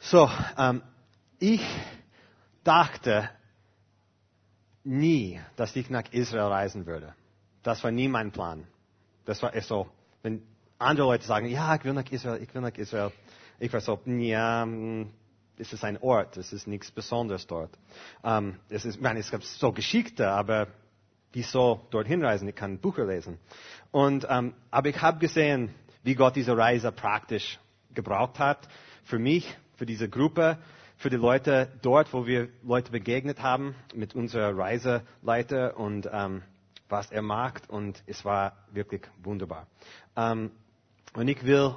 So, ähm, ich dachte nie, dass ich nach Israel reisen würde. Das war nie mein Plan. Das war so, wenn andere Leute sagen, ja, ich will nach Israel, ich will nach Israel. Ich war so, ja, hm, es ist ein Ort, es ist nichts Besonderes dort. Ähm, es ist, ich meine, es gibt so Geschichte, aber wieso dorthin reisen? Ich kann Bücher lesen. Und, ähm, aber ich habe gesehen, wie Gott diese Reise praktisch gebraucht hat. Für mich, für diese Gruppe, für die Leute dort, wo wir Leute begegnet haben, mit unserer Reiseleiter und ähm, was er macht. Und es war wirklich wunderbar. Ähm, und ich will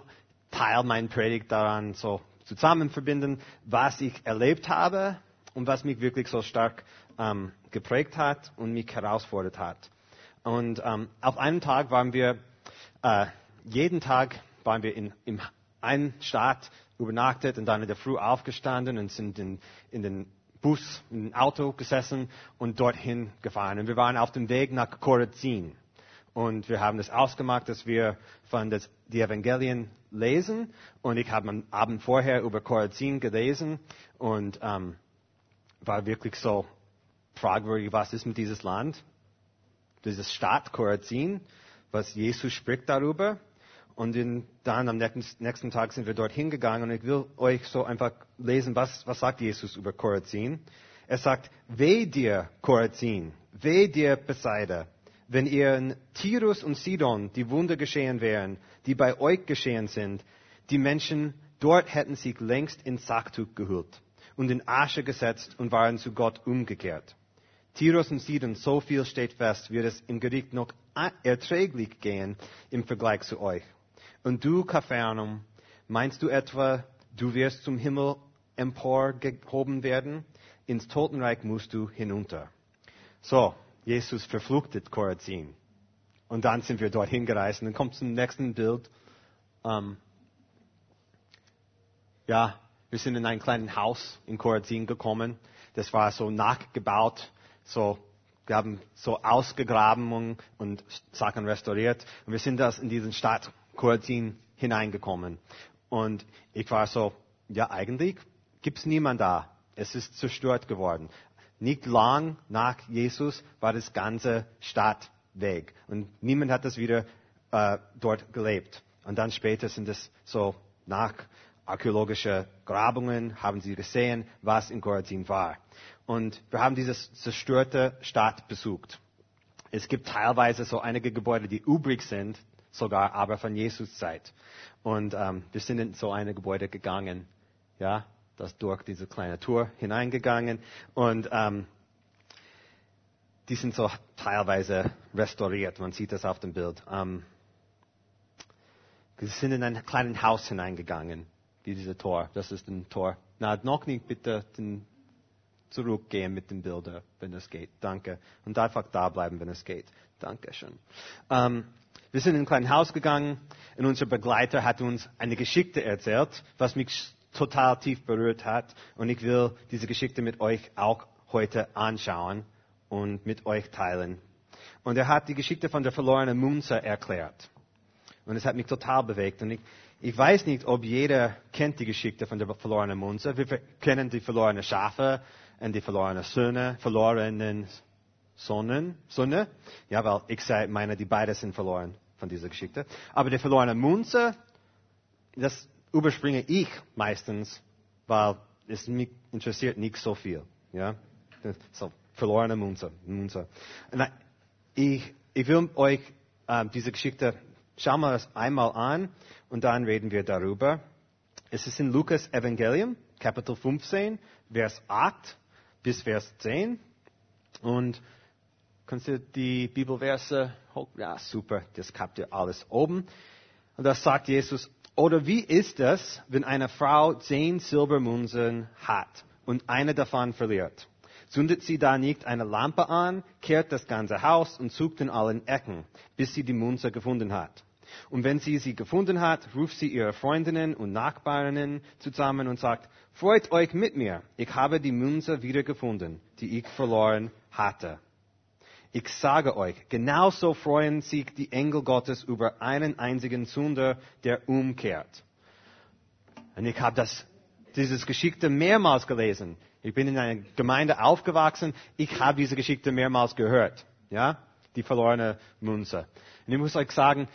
Teil meiner Predigt daran so zusammen verbinden, was ich erlebt habe und was mich wirklich so stark ähm, geprägt hat und mich herausfordert hat. Und ähm, auf einem Tag waren wir, äh, jeden Tag waren wir in, in einem Stadt übernachtet und dann in der Früh aufgestanden und sind in, in den Bus, in ein Auto gesessen und dorthin gefahren. Und wir waren auf dem Weg nach Korazin. Und wir haben das ausgemacht, dass wir von das, die Evangelien lesen. Und ich habe am Abend vorher über Korazin gelesen und ähm, war wirklich so fragwürdig, was ist mit dieses Land, dieses Stadt Korazin, was Jesus spricht darüber. Und in, dann am nächsten Tag sind wir dorthin gegangen und ich will euch so einfach lesen, was, was sagt Jesus über Korazin. Er sagt, weh dir, Korazin, weh dir, Bethsaida, wenn ihr in Tirus und Sidon die Wunder geschehen wären, die bei euch geschehen sind, die Menschen dort hätten sich längst in Sacktuch gehüllt und in Asche gesetzt und waren zu Gott umgekehrt. Tirus und Sidon, so viel steht fest, wird es im Gericht noch erträglich gehen im Vergleich zu euch. Und du, Kaphernum, meinst du etwa, du wirst zum Himmel emporgehoben werden? Ins Totenreich musst du hinunter. So, Jesus verfluchtet Korazin. Und dann sind wir dorthin gereist. Und dann kommt zum nächsten Bild. Ähm, ja, wir sind in ein kleines Haus in Korazin gekommen. Das war so nachgebaut. So, wir haben so ausgegraben und, und Sachen restauriert. Und wir sind das in diesen Stadt Korazin hineingekommen. Und ich war so, ja, eigentlich gibt's niemand da. Es ist zerstört geworden. Nicht lang nach Jesus war das ganze Stadt weg. Und niemand hat das wieder äh, dort gelebt. Und dann später sind es so nach archäologische Grabungen haben sie gesehen, was in Korazin war. Und wir haben diese zerstörte Stadt besucht. Es gibt teilweise so einige Gebäude, die übrig sind, sogar aber von Jesus Zeit. Und ähm, wir sind in so eine Gebäude gegangen. Ja, das durch diese kleine Tour hineingegangen und ähm, die sind so teilweise restauriert. Man sieht das auf dem Bild. Ähm, wir sind in ein kleines Haus hineingegangen, wie diese Tor. Das ist ein Tor. Na, noch nicht bitte den zurückgehen mit den Bildern, wenn es geht. Danke. Und einfach da bleiben, wenn es geht. Dankeschön. Ähm, wir sind in ein kleines Haus gegangen und unser Begleiter hat uns eine Geschichte erzählt, was mich total tief berührt hat. Und ich will diese Geschichte mit euch auch heute anschauen und mit euch teilen. Und er hat die Geschichte von der verlorenen Münze erklärt. Und es hat mich total bewegt. Und ich, ich weiß nicht, ob jeder kennt die Geschichte von der verlorenen Münze. Wir kennen die verlorenen Schafe und die verlorenen Söhne, verlorenen Sonnen, Sonne. Ja, weil ich meine, die beiden sind verloren von dieser Geschichte. Aber die verlorene Münze, das überspringe ich meistens, weil es mich interessiert nicht so viel. Ja? So, verlorene Münze. Münze. Ich, ich will euch äh, diese Geschichte, schauen wir das einmal an und dann reden wir darüber. Es ist in Lukas Evangelium, Kapitel 15, Vers 8 bis Vers 10. Und kannst du die Bibelverse? Ja, super, das habt ihr alles oben. Und da sagt Jesus, oder wie ist es, wenn eine Frau zehn Silbermünzen hat und eine davon verliert? Zündet sie da nicht eine Lampe an, kehrt das ganze Haus und sucht in allen Ecken, bis sie die Münze gefunden hat. Und wenn sie sie gefunden hat, ruft sie ihre Freundinnen und Nachbarinnen zusammen und sagt, freut euch mit mir, ich habe die Münze wiedergefunden, die ich verloren hatte. Ich sage euch, genauso freuen sich die Engel Gottes über einen einzigen Sünder, der umkehrt. Und ich habe das dieses Geschichte mehrmals gelesen. Ich bin in einer Gemeinde aufgewachsen. Ich habe diese Geschichte mehrmals gehört. Ja, die verlorene Münze. Und ich muss euch sagen,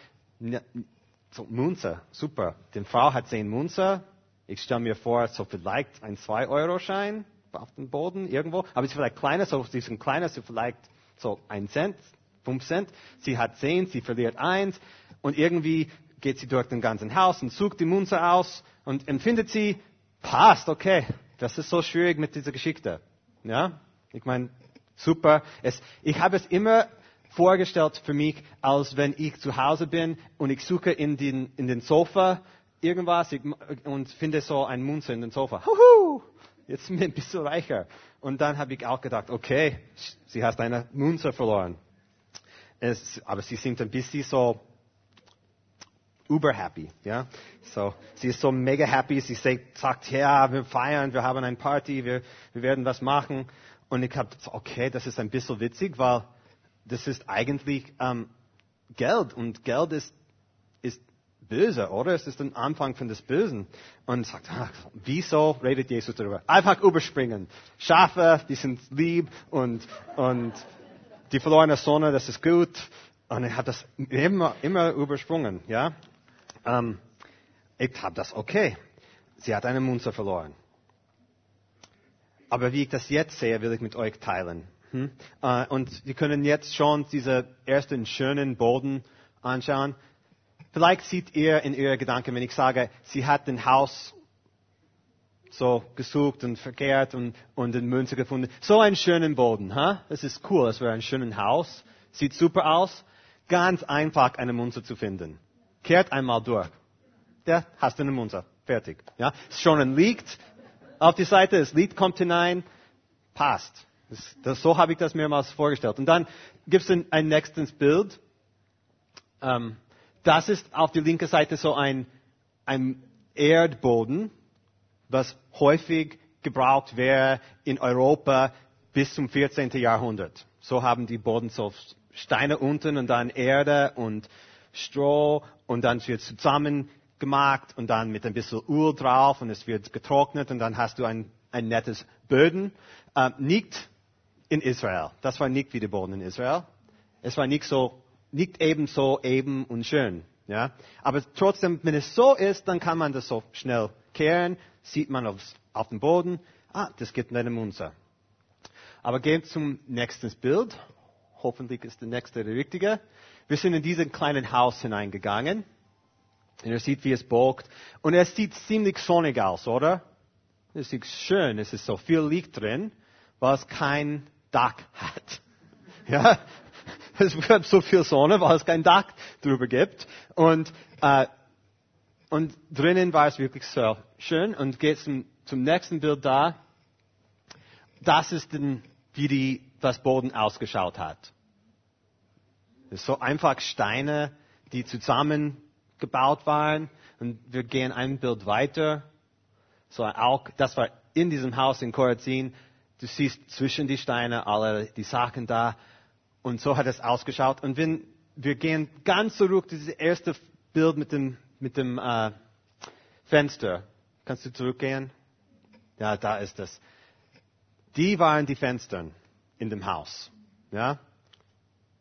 so Münze, super. Die Frau hat zehn Münze. Ich stelle mir vor, so vielleicht ein 2-Euro-Schein auf dem Boden irgendwo. Aber sie ist vielleicht kleiner, so sind kleiner, so vielleicht so ein Cent, fünf Cent. Sie hat zehn, sie verliert eins. Und irgendwie geht sie durch den ganzen Haus und sucht die Münze aus und empfindet sie, passt, okay. Das ist so schwierig mit dieser Geschichte. Ja? Ich meine, super. Es, ich habe es immer vorgestellt für mich, als wenn ich zu Hause bin und ich suche in den, in den Sofa irgendwas und finde so ein Munzer in den Sofa. Huhu, jetzt bin ich ein bisschen reicher. Und dann habe ich auch gedacht, okay, sie hat eine Munzer verloren. Es, aber sie sind ein bisschen so uber happy, ja. So, sie ist so mega happy. Sie sagt, ja, wir feiern, wir haben eine Party, wir, wir werden was machen. Und ich habe, okay, das ist ein bisschen witzig, weil das ist eigentlich ähm, Geld und Geld ist, ist böse, oder? Es ist ein Anfang von des Bösen. Und sagt, ach, wieso redet Jesus darüber? Einfach überspringen. Schafe, die sind lieb und, und die verlorene Sonne, das ist gut. Und er hat das immer, immer übersprungen, ja. Ähm, ich habe das okay. Sie hat eine Münze verloren. Aber wie ich das jetzt sehe, will ich mit euch teilen. Hm? Äh, und wir können jetzt schon diesen ersten schönen Boden anschauen. Vielleicht seht ihr in Ihrer Gedanken, wenn ich sage, sie hat ein Haus so gesucht und verkehrt und, und eine Münze gefunden. So einen schönen Boden, ha? Das ist cool, das wäre ein schönes Haus. Sieht super aus. Ganz einfach eine Münze zu finden. Kehrt einmal durch. Der hast du eine Münze. Fertig. Ja? Schon ein Lied auf die Seite, das Lied kommt hinein. Passt. Das, das, so habe ich das mehrmals vorgestellt. Und dann gibt es ein, ein nächstes Bild. Ähm, das ist auf der linken Seite so ein, ein Erdboden, was häufig gebraucht wäre in Europa bis zum 14. Jahrhundert. So haben die Boden so Steine unten und dann Erde und Stroh und dann wird zusammen gemacht und dann mit ein bisschen Öl drauf und es wird getrocknet und dann hast du ein, ein nettes Böden. Äh, nicht in Israel. Das war nicht wie der Boden in Israel. Es war nicht so, nicht ebenso eben und schön. Ja? Aber trotzdem, wenn es so ist, dann kann man das so schnell kehren, sieht man aufs, auf dem Boden, ah, das gibt eine Munze. Aber gehen zum nächsten Bild. Hoffentlich ist der nächste der richtige. Wir sind in diesen kleinen Haus hineingegangen. Und er sieht, wie es bogt. Und es sieht ziemlich sonnig aus, oder? Es sieht schön. Es ist so viel Licht drin, es kein Dach hat. Ja, es wird so viel Sonne, weil es kein Dach drüber gibt. Und, äh, und drinnen war es wirklich so schön. Und geht zum, zum nächsten Bild da. Das ist dann, wie die, das Boden ausgeschaut hat. Es ist so einfach Steine, die zusammengebaut waren. Und wir gehen ein Bild weiter. So auch, das war in diesem Haus in Korazin. Du siehst zwischen die Steine alle die Sachen da. Und so hat es ausgeschaut. Und wenn wir gehen ganz zurück, dieses erste Bild mit dem, mit dem äh, Fenster. Kannst du zurückgehen? Ja, da ist es. Die waren die Fenster in dem Haus. Ja?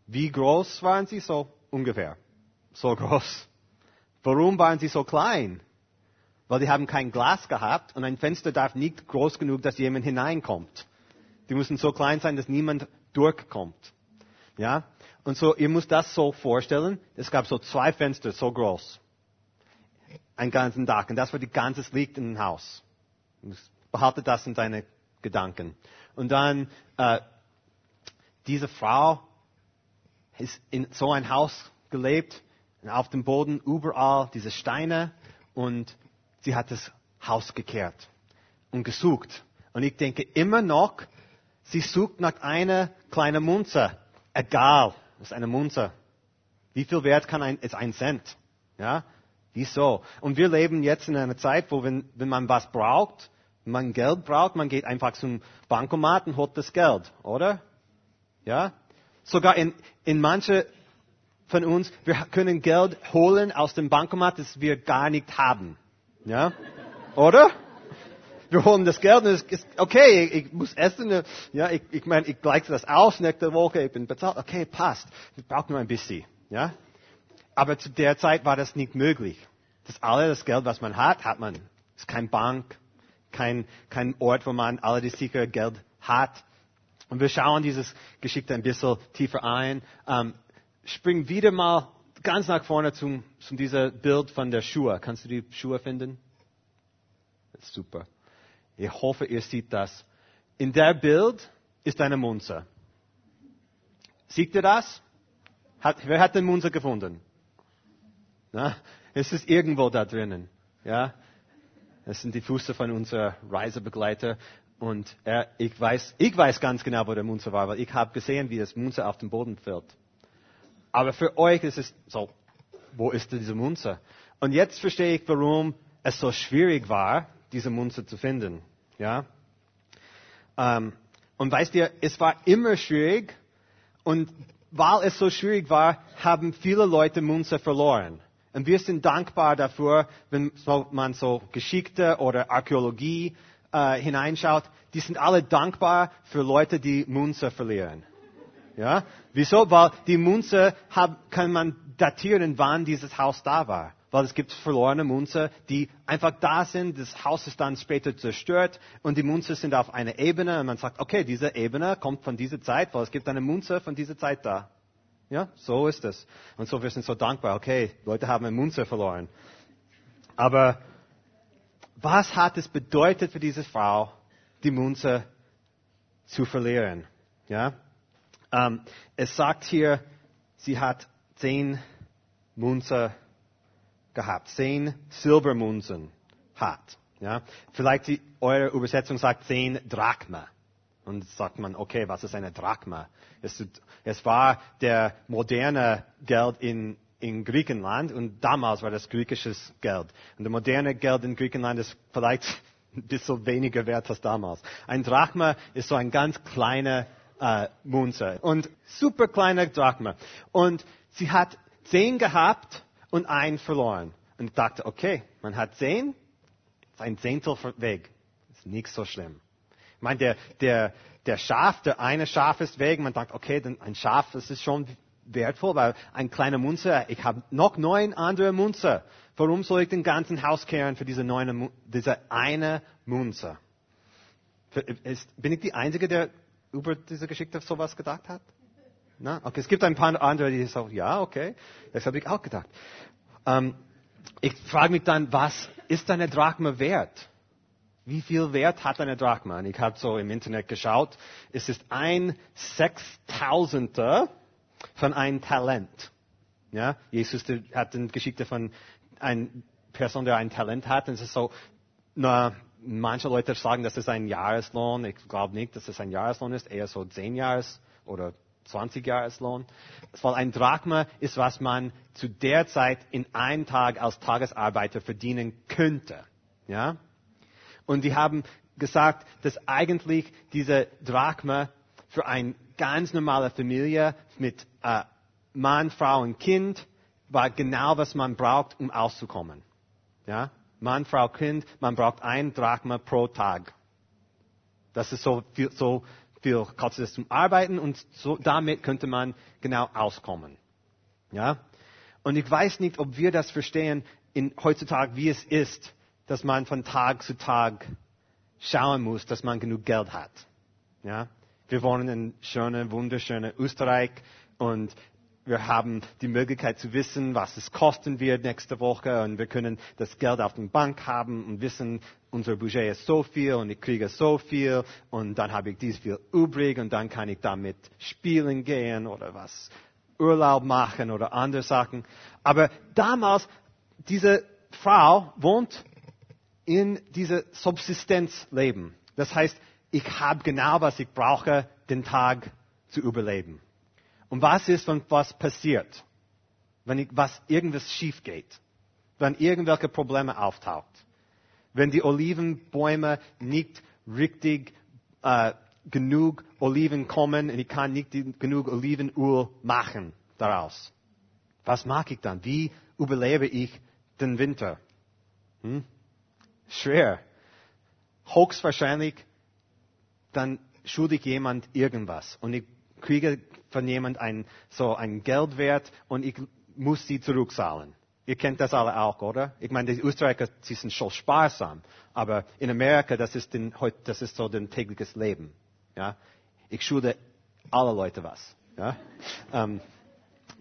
Wie groß waren sie? So ungefähr. So groß. Warum waren sie so klein? Weil die haben kein Glas gehabt und ein Fenster darf nicht groß genug, dass jemand hineinkommt. Die müssen so klein sein, dass niemand durchkommt. Ja? Und so, ihr müsst das so vorstellen. Es gab so zwei Fenster, so groß. Ein ganzen Dach. Und das war die ganze Licht in dem Haus. Behalte das in deine Gedanken. Und dann, äh, diese Frau ist in so ein Haus gelebt. Und auf dem Boden überall diese Steine. Und sie hat das Haus gekehrt und gesucht. Und ich denke immer noch, Sie sucht nach einer kleinen Munze. Egal, das ist eine Munze. Wie viel wert kann ein, ist ein Cent? Ja? Wieso? Und wir leben jetzt in einer Zeit, wo wenn, wenn man was braucht, wenn man Geld braucht, man geht einfach zum Bankomat und holt das Geld, oder? Ja? Sogar in, in manche von uns, wir können Geld holen aus dem Bankomat, das wir gar nicht haben. Ja? Oder? Wir holen das Geld und es ist okay, ich, ich muss essen, ja, ich, ich meine, ich gleiche das aus nächste Woche, ich bin bezahlt, okay, passt. Ich brauche nur ein bisschen, ja. Aber zu der Zeit war das nicht möglich. Das alle, das Geld, was man hat, hat man. Es ist kein Bank, kein, kein Ort, wo man alle die sichere Geld hat. Und wir schauen dieses Geschichte ein bisschen tiefer ein. Ähm, spring wieder mal ganz nach vorne zum, zum dieser Bild von der Schuhe. Kannst du die Schuhe finden? Super. Ich hoffe, ihr seht das. In der Bild ist eine Munze. Seht ihr das? Hat, wer hat den Munze gefunden? Na, es ist irgendwo da drinnen. Ja, das sind die Füße von unserer Reisebegleiter. Und er, ich weiß, ich weiß ganz genau, wo der Munzer war, weil ich habe gesehen, wie das Munzer auf den Boden fällt. Aber für euch ist es so, wo ist denn diese Munzer? Und jetzt verstehe ich, warum es so schwierig war, diese Munzer zu finden. Ja? Ähm, und weißt ihr, es war immer schwierig und weil es so schwierig war, haben viele Leute Munzer verloren. Und wir sind dankbar dafür, wenn man so Geschichte oder Archäologie äh, hineinschaut, die sind alle dankbar für Leute, die Munzer verlieren. Ja? Wieso? Weil die Munzer hab, kann man datieren, wann dieses Haus da war. Weil es gibt verlorene Munzer, die einfach da sind. Das Haus ist dann später zerstört und die Munzer sind auf einer Ebene und man sagt, okay, diese Ebene kommt von dieser Zeit, weil es gibt eine Munzer von dieser Zeit da. Ja, so ist es. Und so wir sind so dankbar. Okay, Leute haben eine Munzer verloren. Aber was hat es bedeutet für diese Frau, die Munzer zu verlieren? Ja, ähm, es sagt hier, sie hat zehn Munzer gehabt, zehn Silbermunzen hat. Ja, vielleicht die, eure Übersetzung sagt zehn Drachma. Und sagt man, okay, was ist eine Drachma? Es, es war der moderne Geld in, in Griechenland und damals war das griechisches Geld. Und der moderne Geld in Griechenland ist vielleicht ein bisschen weniger wert als damals. Ein Drachma ist so ein ganz kleiner äh, Munze und super kleiner Drachma. Und sie hat zehn gehabt und einen verloren. Und ich dachte, okay, man hat zehn, ein Zehntel weg. Ist nicht so schlimm. Ich meine, der, der, der Schaf, der eine Schaf ist weg. Man denkt, okay, ein Schaf, das ist schon wertvoll, weil ein kleiner Munzer, ich habe noch neun andere Munzer. Warum soll ich den ganzen Haus kehren für diese, neune, diese eine Munzer? bin ich die Einzige, der über diese Geschichte sowas gedacht hat? Na? Okay, es gibt ein paar andere, die sagen, ja, okay, das habe ich auch gedacht. Ähm, ich frage mich dann, was ist eine Drachma wert? Wie viel Wert hat eine Drachma? Und ich habe so im Internet geschaut. Es ist ein Sechstausender von einem Talent. Ja, Jesus hat eine Geschichte von einer Person, der ein Talent hat. Und es ist so, na, manche Leute sagen, das ist ein Jahreslohn. Ich glaube nicht, dass es ein Jahreslohn ist, eher so zehn Jahres oder 20 Jahreslohn. Weil ein Drachma ist, was man zu der Zeit in einem Tag als Tagesarbeiter verdienen könnte. Ja? Und die haben gesagt, dass eigentlich diese Drachma für eine ganz normale Familie mit äh, Mann, Frau und Kind war genau, was man braucht, um auszukommen. Ja? Mann, Frau, Kind, man braucht ein Drachma pro Tag. Das ist so viel, so viel kostet es zum Arbeiten und so, damit könnte man genau auskommen. Ja? Und ich weiß nicht, ob wir das verstehen in, heutzutage, wie es ist, dass man von Tag zu Tag schauen muss, dass man genug Geld hat. Ja? Wir wohnen in schönen, wunderschönen Österreich und wir haben die Möglichkeit zu wissen, was es kosten wird nächste Woche und wir können das Geld auf der Bank haben und wissen, unser Budget ist so viel und ich kriege so viel und dann habe ich dies viel übrig und dann kann ich damit spielen gehen oder was Urlaub machen oder andere Sachen. Aber damals, diese Frau wohnt in diese Subsistenzleben. Das heißt, ich habe genau, was ich brauche, den Tag zu überleben. Und was ist, wenn was passiert? Wenn ich, was irgendwas schief geht? Wenn irgendwelche Probleme auftaucht? Wenn die Olivenbäume nicht richtig äh, genug Oliven kommen und ich kann nicht genug Olivenöl machen daraus? Was mache ich dann? Wie überlebe ich den Winter? Hm? Schwer. höchstwahrscheinlich, dann schuldig jemand irgendwas und ich kriege von jemand ein, so ein Geldwert und ich muss sie zurückzahlen. Ihr kennt das alle auch, oder? Ich meine, die Österreicher, sie sind schon sparsam, aber in Amerika, das ist, den, das ist so ein tägliches Leben. Ja? Ich schulde alle Leute was. Ja? Ähm,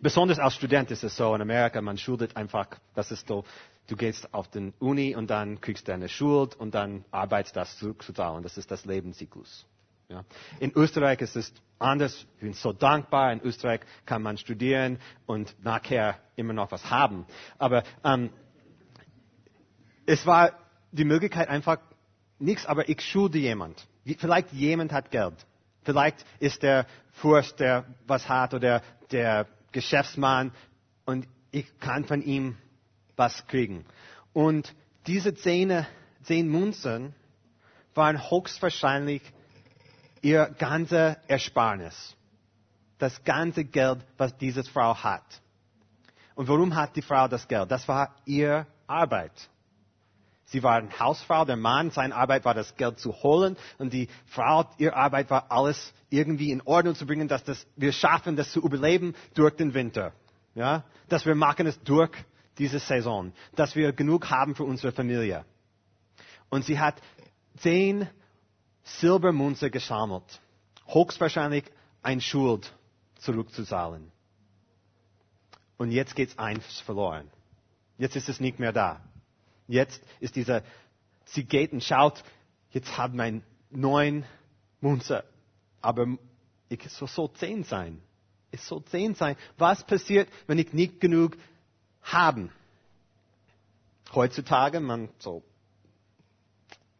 besonders als Student ist es so in Amerika, man schuldet einfach, das ist so, du gehst auf den Uni und dann kriegst du eine Schuld und dann arbeitest das zurückzuzahlen. Das ist das Lebenszyklus. Ja. In Österreich ist es anders. Ich bin so dankbar. In Österreich kann man studieren und nachher immer noch was haben. Aber ähm, es war die Möglichkeit einfach nichts, aber ich schulde jemand. Vielleicht jemand hat Geld. Vielleicht ist der Fürst, der was hat, oder der Geschäftsmann und ich kann von ihm was kriegen. Und diese zehn, zehn Münzen waren höchstwahrscheinlich ihr ganze Ersparnis. Das ganze Geld, was diese Frau hat. Und warum hat die Frau das Geld? Das war ihr Arbeit. Sie war eine Hausfrau, der Mann, seine Arbeit war das Geld zu holen und die Frau, ihre Arbeit war alles irgendwie in Ordnung zu bringen, dass das, wir schaffen, das zu überleben durch den Winter. Ja? Dass wir machen es durch diese Saison. Dass wir genug haben für unsere Familie. Und sie hat zehn Silbermünze gesammelt. Höchstwahrscheinlich ein Schuld zurückzuzahlen. Und jetzt geht's eins verloren. Jetzt ist es nicht mehr da. Jetzt ist dieser, sie geht und schaut, jetzt haben wir neun Münze. Aber ich soll so zehn sein. Es soll zehn sein. Was passiert, wenn ich nicht genug haben? Heutzutage, man so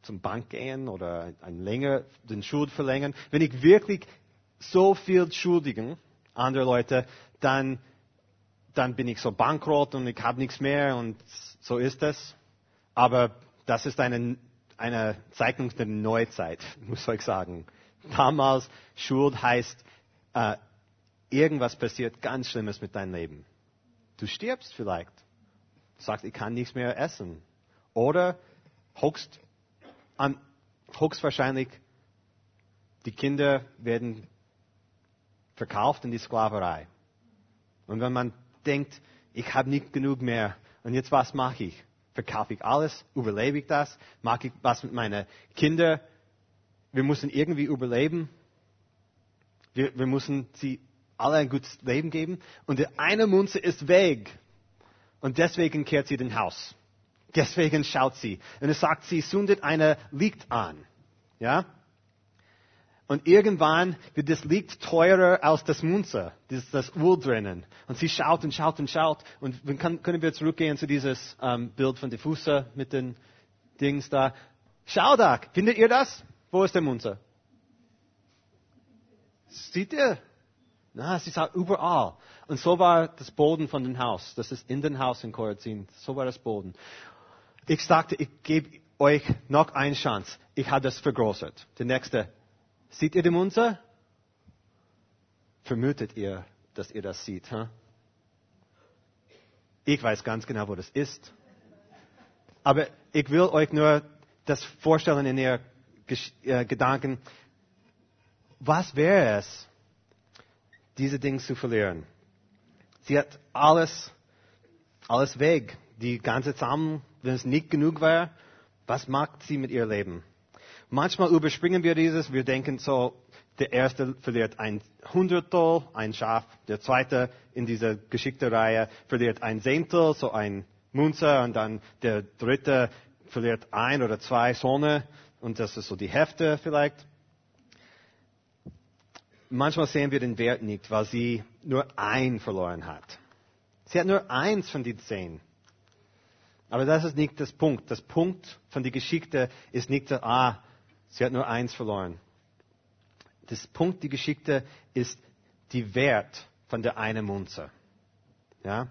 zum Bank gehen oder ein länger den Schuld verlängern. Wenn ich wirklich so viel schuldigen andere Leute, dann, dann bin ich so bankrott und ich habe nichts mehr und so ist es. Aber das ist eine, eine Zeichnung der Neuzeit, muss ich sagen. Damals Schuld heißt, äh, irgendwas passiert ganz Schlimmes mit deinem Leben. Du stirbst vielleicht. Du sagst, ich kann nichts mehr essen. Oder hockst an, höchstwahrscheinlich, die Kinder werden verkauft in die Sklaverei. Und wenn man denkt, ich habe nicht genug mehr, und jetzt was mache ich? Verkaufe ich alles? Überlebe ich das? Mache ich was mit meinen Kindern? Wir müssen irgendwie überleben. Wir, wir müssen sie alle ein gutes Leben geben. Und die eine Münze ist weg. Und deswegen kehrt sie den Haus. Deswegen schaut sie. Und es sagt, sie zündet eine Licht an. Ja? Und irgendwann wird das Licht teurer als das Münze, das, das Uhr drinnen. Und sie schaut und schaut und schaut. Und dann können wir zurückgehen zu dieses ähm, Bild von Diffuser mit den Dings da. Schau da, findet ihr das? Wo ist der Münze? Seht ihr? Na, sie sagt überall. Und so war das Boden von dem Haus. Das ist in dem Haus in Korazin. So war das Boden. Ich sagte, ich gebe euch noch eine Chance. Ich habe das vergrößert. Der nächste. Seht ihr die Munze? Vermutet ihr, dass ihr das seht? Huh? Ich weiß ganz genau, wo das ist. Aber ich will euch nur das vorstellen in ihr äh, Gedanken. Was wäre es, diese Dinge zu verlieren? Sie hat alles, alles weg. Die ganze Samen wenn es nicht genug war, was macht sie mit ihr Leben? Manchmal überspringen wir dieses, wir denken so, der erste verliert ein Hundertstel, ein Schaf, der zweite in dieser geschickten Reihe verliert ein Zehntel, so ein Munzer, und dann der dritte verliert ein oder zwei Sonne, und das ist so die Hälfte vielleicht. Manchmal sehen wir den Wert nicht, weil sie nur ein verloren hat. Sie hat nur eins von den zehn. Aber das ist nicht das Punkt. Das Punkt von der Geschichte ist nicht, ah, sie hat nur eins verloren. Das Punkt der Geschichte ist die Wert von der einen Munze. Ja?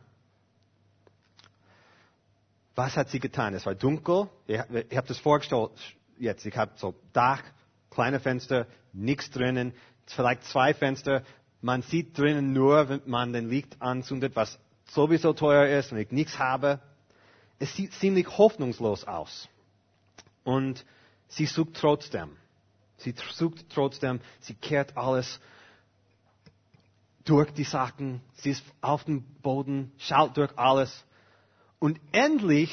Was hat sie getan? Es war dunkel. Ich, ich habe das vorgestellt jetzt. Ich habe so Dach, kleine Fenster, nichts drinnen. Vielleicht zwei Fenster. Man sieht drinnen nur, wenn man den Licht anzündet, was sowieso teuer ist und ich nichts habe es sieht ziemlich hoffnungslos aus. Und sie sucht trotzdem. Sie sucht trotzdem, sie kehrt alles durch die Sachen, sie ist auf dem Boden, schaut durch alles. Und endlich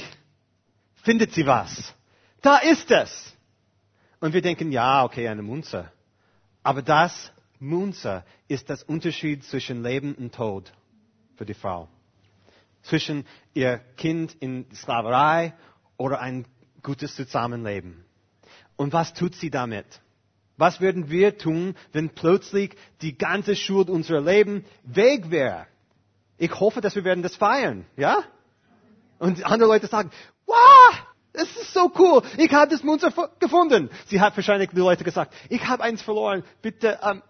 findet sie was. Da ist es. Und wir denken, ja, okay, eine Munze. Aber das Munze ist das Unterschied zwischen Leben und Tod für die Frau. Zwischen ihr Kind in Sklaverei oder ein gutes Zusammenleben. Und was tut sie damit? Was würden wir tun, wenn plötzlich die ganze Schuld unserer Leben weg wäre? Ich hoffe, dass wir werden das feiern, ja? Und andere Leute sagen, wow, das ist so cool, ich habe das Munzer gefunden. Sie hat wahrscheinlich die Leute gesagt, ich habe eins verloren, bitte, ähm,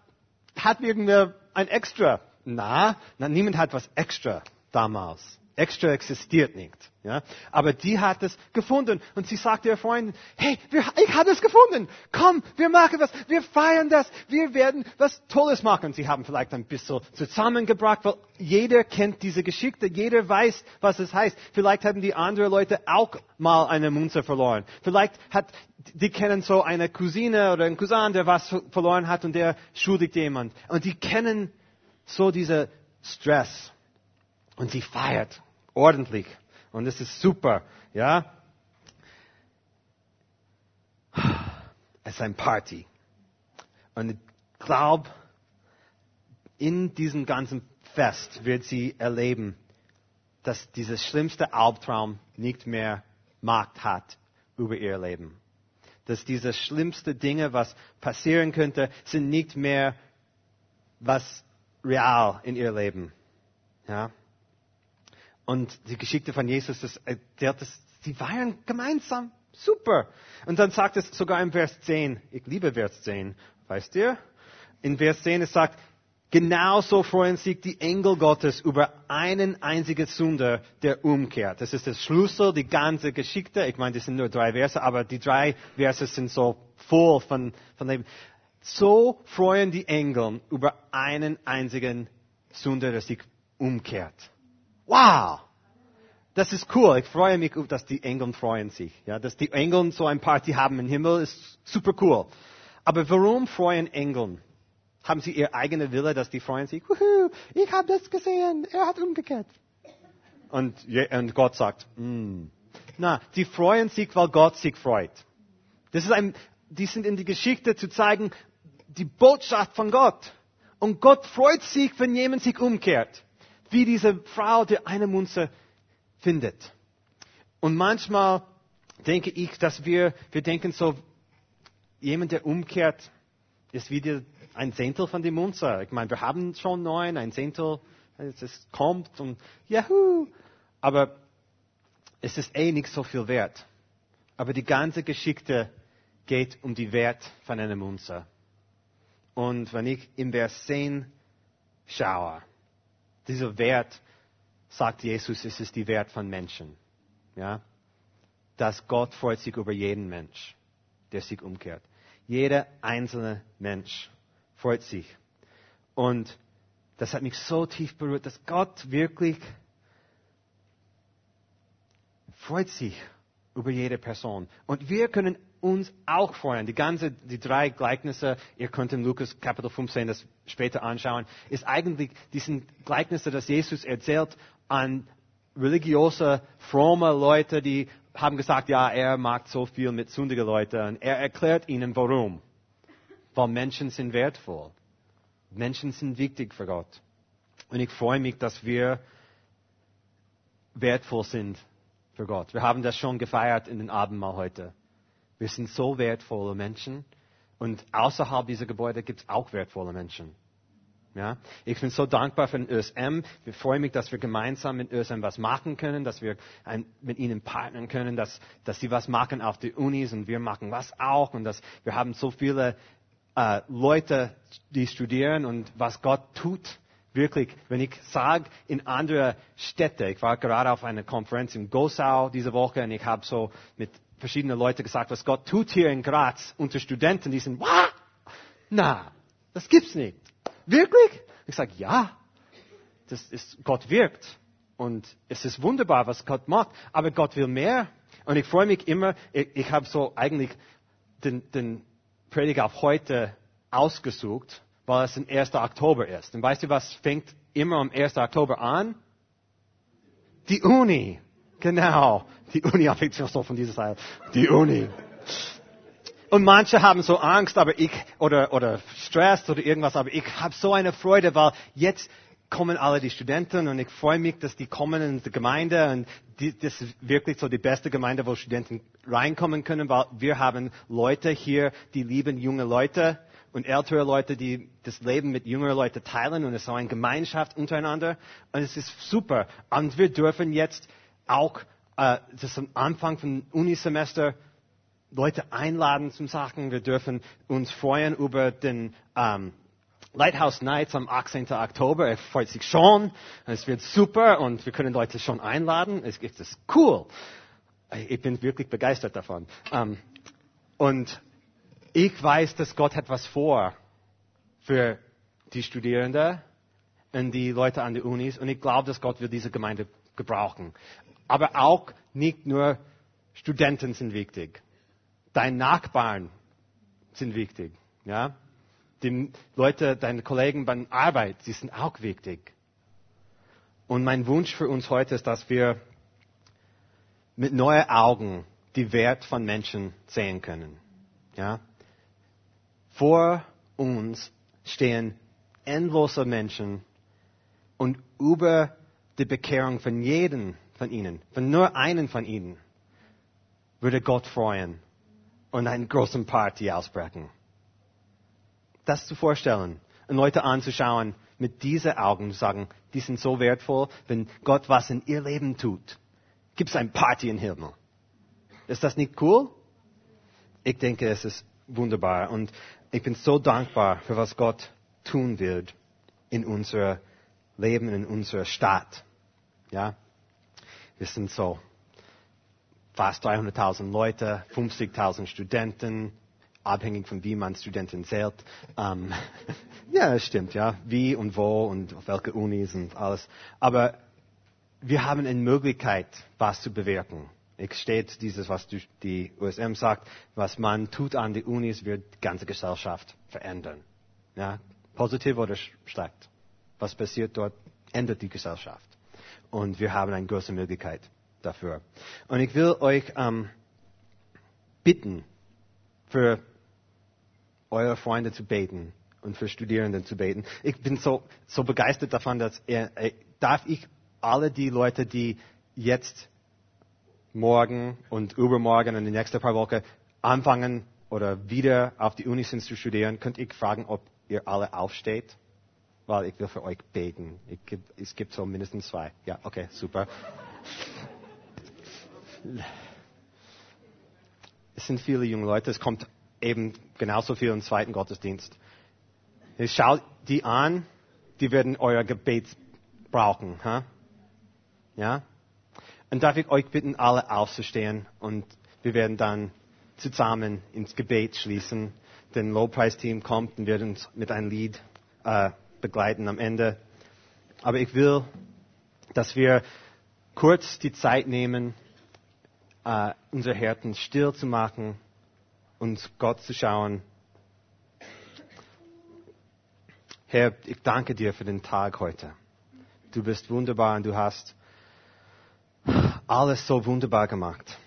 hat irgendwer ein Extra? Na, na, niemand hat was Extra damals. Extra existiert nicht. Ja? Aber die hat es gefunden und sie sagte ihr Freundin, hey, wir, ich habe es gefunden. Komm, wir machen was, wir feiern das, wir werden was Tolles machen. Sie haben vielleicht ein bisschen zusammengebracht, weil jeder kennt diese Geschichte, jeder weiß, was es heißt. Vielleicht haben die anderen Leute auch mal eine Münze verloren. Vielleicht hat, die kennen so eine Cousine oder einen Cousin, der was verloren hat und der schuldigt jemand. Und die kennen so diese Stress. Und sie feiert ordentlich. Und es ist super, ja. Es ist ein Party. Und ich glaube, in diesem ganzen Fest wird sie erleben, dass dieses schlimmste Albtraum nicht mehr Macht hat über ihr Leben. Dass diese schlimmste Dinge, was passieren könnte, sind nicht mehr was real in ihr Leben. Ja? Und die Geschichte von Jesus, das, der, das, die feiern gemeinsam. Super. Und dann sagt es sogar im Vers 10, ich liebe Vers 10, weißt ihr? In Vers 10 es sagt, genauso freuen sich die Engel Gottes über einen einzigen Sünder, der umkehrt. Das ist das Schlüssel, die ganze Geschichte. Ich meine, das sind nur drei Verse, aber die drei Verse sind so voll von, von Leben. So freuen die Engel über einen einzigen Sünder, der sich umkehrt. Wow! Das ist cool. Ich freue mich, dass die Engel freuen sich. Ja, dass die Engel so ein Party haben im Himmel ist super cool. Aber warum freuen Engel? Haben sie ihr eigene Wille, dass die freuen sich? Wuhu, ich habe das gesehen. Er hat umgekehrt. Und, und Gott sagt, mm. na, die freuen sich, weil Gott sich freut. Das ist ein, die sind in die Geschichte zu zeigen, die Botschaft von Gott. Und Gott freut sich, wenn jemand sich umkehrt wie diese Frau, die eine Munze findet. Und manchmal denke ich, dass wir, wir denken so, jemand, der umkehrt, ist wieder ein Zehntel von der Munze. Ich meine, wir haben schon neun, ein Zehntel, es kommt und juhu. Aber es ist eh nicht so viel wert. Aber die ganze Geschichte geht um die Wert von einer Munze. Und wenn ich im Vers 10 schaue, dieser Wert, sagt Jesus, es ist die Wert von Menschen. Ja? Dass Gott freut sich über jeden Mensch, der sich umkehrt. Jeder einzelne Mensch freut sich. Und das hat mich so tief berührt, dass Gott wirklich freut sich über jede Person. Und wir können uns auch freuen. Die ganze, die drei Gleichnisse, ihr könnt in Lukas Kapitel 15 das später anschauen, ist eigentlich diesen Gleichnisse, das Jesus erzählt an religiöse, fromme Leute, die haben gesagt, ja, er mag so viel mit sündigen Leuten. Und er erklärt ihnen, warum. Weil Menschen sind wertvoll. Menschen sind wichtig für Gott. Und ich freue mich, dass wir wertvoll sind für Gott. Wir haben das schon gefeiert in den Abendmahl heute. Wir sind so wertvolle Menschen. Und außerhalb dieser Gebäude gibt es auch wertvolle Menschen. Ja? Ich bin so dankbar für den ÖSM. Ich freue mich, dass wir gemeinsam mit ÖSM was machen können, dass wir ein, mit ihnen partnern können, dass, dass sie was machen auf die Unis und wir machen was auch und dass wir haben so viele äh, Leute, die studieren und was Gott tut. Wirklich, wenn ich sage, in andere Städte, ich war gerade auf einer Konferenz in Gosau diese Woche und ich habe so mit verschiedene Leute gesagt, was Gott tut hier in Graz unter Studenten, die sind, Wah! na, das gibt's nicht. Wirklich? Ich sage, ja, das ist, Gott wirkt. Und es ist wunderbar, was Gott macht. Aber Gott will mehr. Und ich freue mich immer, ich, ich habe so eigentlich den, den Prediger auf heute ausgesucht, weil es ein 1. Oktober ist. Und weißt du, was fängt immer am 1. Oktober an? Die Uni. Genau. Die Uni, so von dieser Seite. Die Uni. Und manche haben so Angst, aber ich, oder, oder Stress oder irgendwas, aber ich habe so eine Freude, weil jetzt kommen alle die Studenten und ich freue mich, dass die kommen in die Gemeinde und die, das ist wirklich so die beste Gemeinde, wo Studenten reinkommen können, weil wir haben Leute hier, die lieben junge Leute und ältere Leute, die das Leben mit jüngeren Leuten teilen und es ist so eine Gemeinschaft untereinander und es ist super. Und wir dürfen jetzt auch, äh, das ist am Anfang von Unisemester, Leute einladen zum Sachen. Wir dürfen uns freuen über den ähm, Lighthouse Nights am 18. Oktober. Er freut sich schon. Es wird super und wir können Leute schon einladen. Es ist cool. Ich bin wirklich begeistert davon. Ähm, und ich weiß, dass Gott etwas vor für die Studierenden und die Leute an den Unis. Und ich glaube, dass Gott will diese Gemeinde gebrauchen. Aber auch nicht nur Studenten sind wichtig. Deine Nachbarn sind wichtig. Ja? Die Leute, deine Kollegen bei der Arbeit, die sind auch wichtig. Und mein Wunsch für uns heute ist, dass wir mit neuen Augen die Wert von Menschen sehen können. Ja? Vor uns stehen endlose Menschen und über die Bekehrung von jedem von ihnen, von nur einen von ihnen, würde Gott freuen und eine große Party ausbrechen. Das zu vorstellen und Leute anzuschauen mit diesen Augen zu sagen, die sind so wertvoll, wenn Gott was in ihr Leben tut, gibt es eine Party im Himmel. Ist das nicht cool? Ich denke, es ist wunderbar und ich bin so dankbar für was Gott tun wird in unser Leben, in unserer Stadt. Ja, wir sind so fast 300.000 Leute, 50.000 Studenten, abhängig von wie man Studenten zählt. Ähm, ja, stimmt, ja, wie und wo und auf welche Unis und alles. Aber wir haben eine Möglichkeit, was zu bewirken. Es steht dieses, was die USM sagt, was man tut an die Unis, wird die ganze Gesellschaft verändern. Ja, positiv oder schlecht. Was passiert dort, ändert die Gesellschaft. Und wir haben eine große Möglichkeit dafür. Und ich will euch ähm, bitten, für eure Freunde zu beten und für Studierende zu beten. Ich bin so, so begeistert davon, dass er, äh, darf ich alle die Leute, die jetzt morgen und übermorgen und die nächsten paar Wochen anfangen oder wieder auf die Uni sind zu studieren, könnt ich fragen, ob ihr alle aufsteht? Weil ich will für euch beten. Ich, es gibt so mindestens zwei. Ja, okay, super es sind viele junge Leute, es kommt eben genauso viel im zweiten Gottesdienst. Schaut die an, die werden euer Gebet brauchen. Huh? Ja? Und darf ich euch bitten, alle aufzustehen und wir werden dann zusammen ins Gebet schließen. Den Lobpreisteam kommt und wird uns mit einem Lied äh, begleiten am Ende. Aber ich will, dass wir kurz die Zeit nehmen, äh, unsere Herzen still zu machen und Gott zu schauen. Herr, ich danke dir für den Tag heute. Du bist wunderbar und du hast alles so wunderbar gemacht.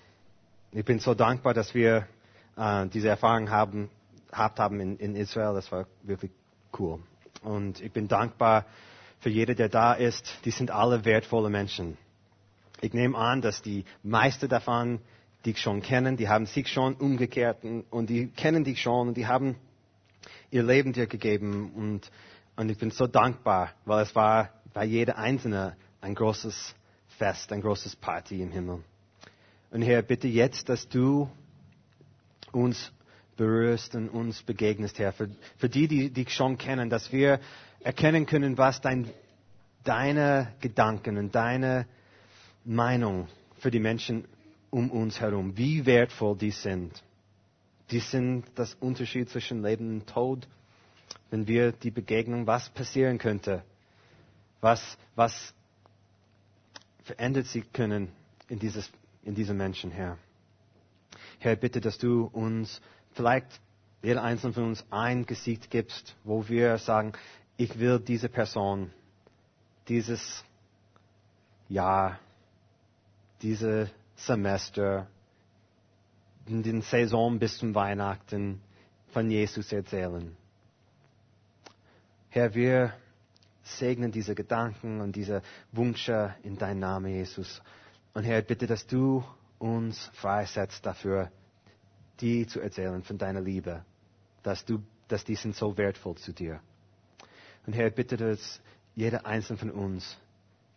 Ich bin so dankbar, dass wir äh, diese Erfahrung haben, gehabt haben in, in Israel. Das war wirklich cool. Und ich bin dankbar für jeder, der da ist. Die sind alle wertvolle Menschen. Ich nehme an, dass die meisten davon dich schon kennen, die haben sich schon umgekehrt und die kennen dich schon und die haben ihr Leben dir gegeben und, und ich bin so dankbar, weil es war bei jeder Einzelne ein großes Fest, ein großes Party im Himmel. Und Herr, bitte jetzt, dass du uns berührst und uns begegnest, Herr, für, für die, die dich schon kennen, dass wir erkennen können, was dein, deine Gedanken und deine Meinung für die Menschen um uns herum, wie wertvoll die sind. Die sind das Unterschied zwischen Leben und Tod. Wenn wir die Begegnung, was passieren könnte, was, was verändert sie können in, dieses, in diese Menschen, Herr. Herr, bitte, dass du uns vielleicht jeder einzelne von uns ein Gesicht gibst, wo wir sagen, ich will diese Person, dieses Jahr, diese Semester, in den Saison bis zum Weihnachten von Jesus erzählen. Herr, wir segnen diese Gedanken und diese Wünsche in deinem Namen, Jesus. Und Herr, bitte, dass du uns freisetzt dafür, die zu erzählen von deiner Liebe, dass du, dass die sind so wertvoll zu dir. Und Herr, bitte, dass jeder einzelne von uns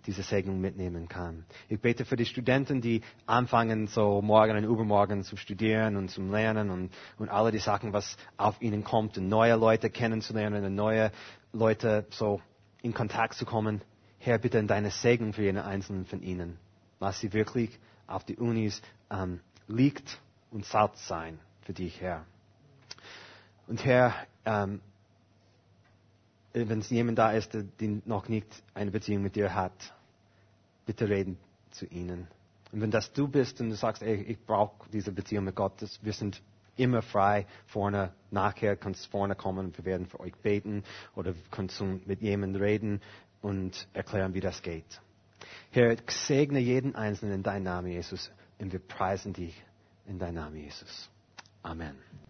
diese Segnung mitnehmen kann. Ich bete für die Studenten, die anfangen, so morgen und übermorgen zu studieren und zu lernen und, und alle die Sachen, was auf ihnen kommt, und neue Leute kennenzulernen und neue Leute so in Kontakt zu kommen. Herr, bitte in deine Segnung für jeden einzelnen von ihnen. Lass sie wirklich auf die Unis ähm, liegt und Salz sein für dich, Herr. Und Herr, ähm, wenn es jemand da ist, der noch nicht eine Beziehung mit dir hat, bitte reden zu ihnen. Und wenn das du bist und du sagst, ey, ich brauche diese Beziehung mit Gott, das, wir sind immer frei vorne, nachher kannst vorne kommen wir werden für euch beten oder kannst mit jemandem reden und erklären, wie das geht. Herr, segne jeden Einzelnen in deinem Namen, Jesus, und wir preisen dich in deinem Namen, Jesus. Amen.